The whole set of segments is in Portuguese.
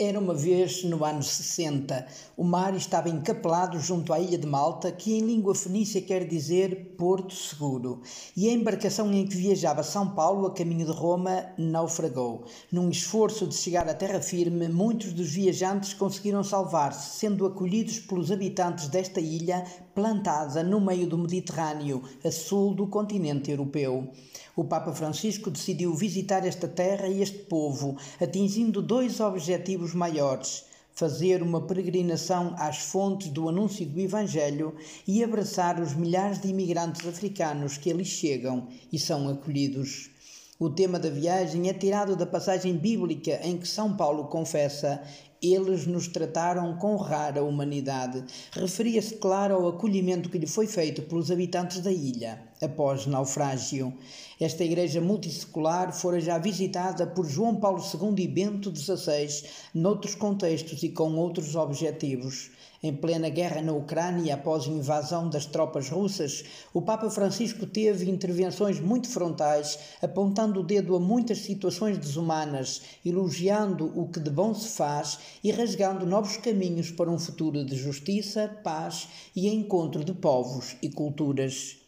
Era uma vez no ano 60. O mar estava encapelado junto à ilha de Malta, que em língua fenícia quer dizer Porto Seguro, e a embarcação em que viajava São Paulo a caminho de Roma naufragou. Num esforço de chegar à terra firme, muitos dos viajantes conseguiram salvar-se, sendo acolhidos pelos habitantes desta ilha plantada no meio do Mediterrâneo, a sul do continente europeu. O Papa Francisco decidiu visitar esta terra e este povo, atingindo dois objetivos maiores: fazer uma peregrinação às fontes do anúncio do Evangelho e abraçar os milhares de imigrantes africanos que ali chegam e são acolhidos. O tema da viagem é tirado da passagem bíblica em que São Paulo confessa: Eles nos trataram com rara humanidade. Referia-se, claro, ao acolhimento que lhe foi feito pelos habitantes da ilha após naufrágio. Esta igreja multissecular fora já visitada por João Paulo II e Bento XVI, noutros contextos e com outros objetivos. Em plena guerra na Ucrânia, após a invasão das tropas russas, o Papa Francisco teve intervenções muito frontais, apontando o dedo a muitas situações desumanas, elogiando o que de bom se faz e rasgando novos caminhos para um futuro de justiça, paz e encontro de povos e culturas.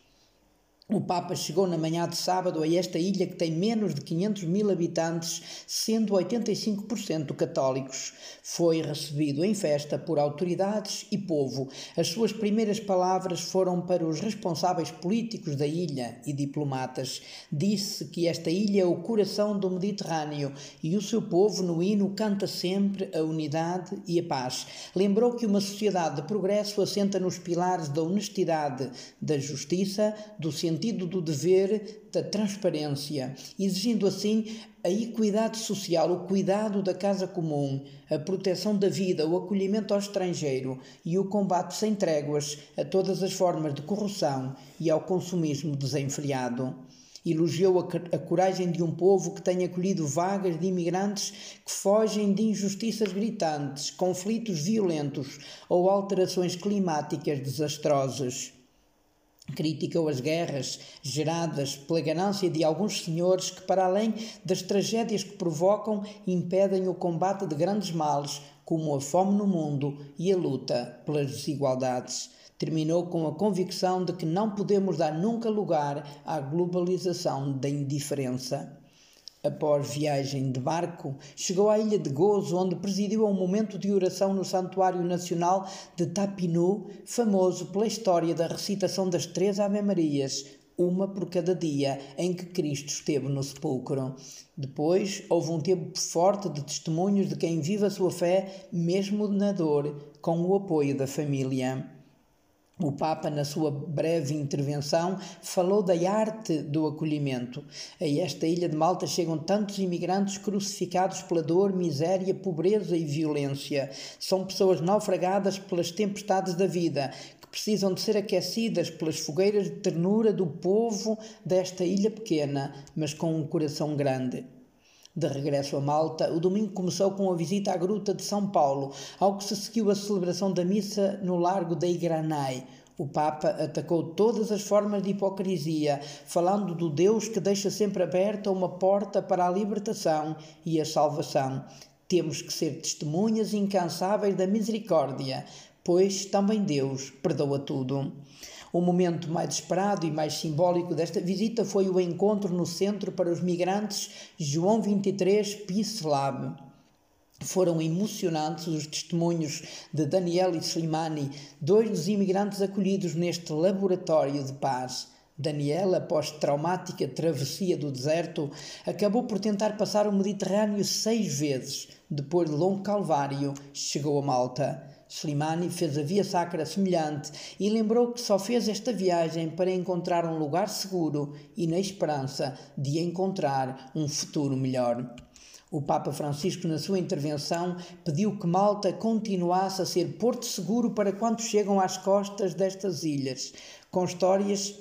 O Papa chegou na manhã de sábado a esta ilha que tem menos de 500 mil habitantes, sendo 85% católicos. Foi recebido em festa por autoridades e povo. As suas primeiras palavras foram para os responsáveis políticos da ilha e diplomatas. Disse que esta ilha é o coração do Mediterrâneo e o seu povo no hino canta sempre a unidade e a paz. Lembrou que uma sociedade de progresso assenta nos pilares da honestidade, da justiça, do sentido sentido do dever, da transparência, exigindo assim a equidade social, o cuidado da casa comum, a proteção da vida, o acolhimento ao estrangeiro e o combate sem tréguas a todas as formas de corrupção e ao consumismo desenfreado. Elogiou a, a, coragem de um povo que tem acolhido vagas de imigrantes que fogem de injustiças gritantes, conflitos violentos ou alterações climáticas desastrosas. Criticou as guerras geradas pela ganância de alguns senhores que, para além das tragédias que provocam, impedem o combate de grandes males, como a fome no mundo e a luta pelas desigualdades. Terminou com a convicção de que não podemos dar nunca lugar à globalização da indiferença. Após viagem de barco, chegou à ilha de Gozo, onde presidiu um momento de oração no Santuário Nacional de Tapinu, famoso pela história da recitação das três Ave-Marias, uma por cada dia em que Cristo esteve no sepulcro. Depois houve um tempo forte de testemunhos de quem vive a sua fé, mesmo na dor, com o apoio da família. O Papa, na sua breve intervenção, falou da arte do acolhimento. A esta ilha de Malta chegam tantos imigrantes crucificados pela dor, miséria, pobreza e violência. São pessoas naufragadas pelas tempestades da vida, que precisam de ser aquecidas pelas fogueiras de ternura do povo desta ilha pequena, mas com um coração grande. De regresso a Malta, o domingo começou com a visita à Gruta de São Paulo, ao que se seguiu a celebração da missa no Largo da Igranai. O Papa atacou todas as formas de hipocrisia, falando do Deus que deixa sempre aberta uma porta para a libertação e a salvação. Temos que ser testemunhas incansáveis da misericórdia, pois também Deus perdoa tudo. O momento mais esperado e mais simbólico desta visita foi o encontro no Centro para os Migrantes João 23 Peace Lab. Foram emocionantes os testemunhos de Daniel e Slimani, dois dos imigrantes acolhidos neste laboratório de paz. Daniel, após traumática travessia do deserto, acabou por tentar passar o Mediterrâneo seis vezes. Depois de longo calvário, chegou a Malta. Slimani fez a via sacra semelhante e lembrou que só fez esta viagem para encontrar um lugar seguro e na esperança de encontrar um futuro melhor. O Papa Francisco, na sua intervenção, pediu que Malta continuasse a ser porto seguro para quantos chegam às costas destas ilhas, com histórias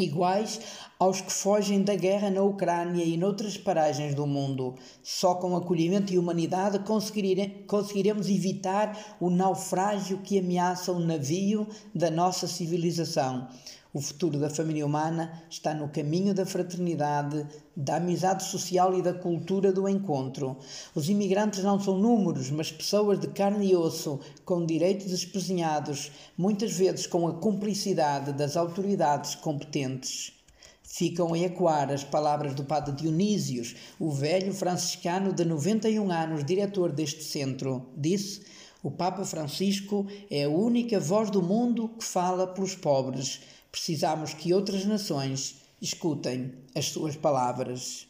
iguais aos que fogem da guerra na Ucrânia e noutras paragens do mundo. Só com acolhimento e humanidade conseguiremos evitar o naufrágio que ameaça o navio da nossa civilização. O futuro da família humana está no caminho da fraternidade, da amizade social e da cultura do encontro. Os imigrantes não são números, mas pessoas de carne e osso, com direitos espezinhados, muitas vezes com a cumplicidade das autoridades competentes. Ficam a ecoar as palavras do padre Dionísios, o velho franciscano de 91 anos, diretor deste centro. Disse: O Papa Francisco é a única voz do mundo que fala pelos pobres Precisamos que outras nações escutem as suas palavras.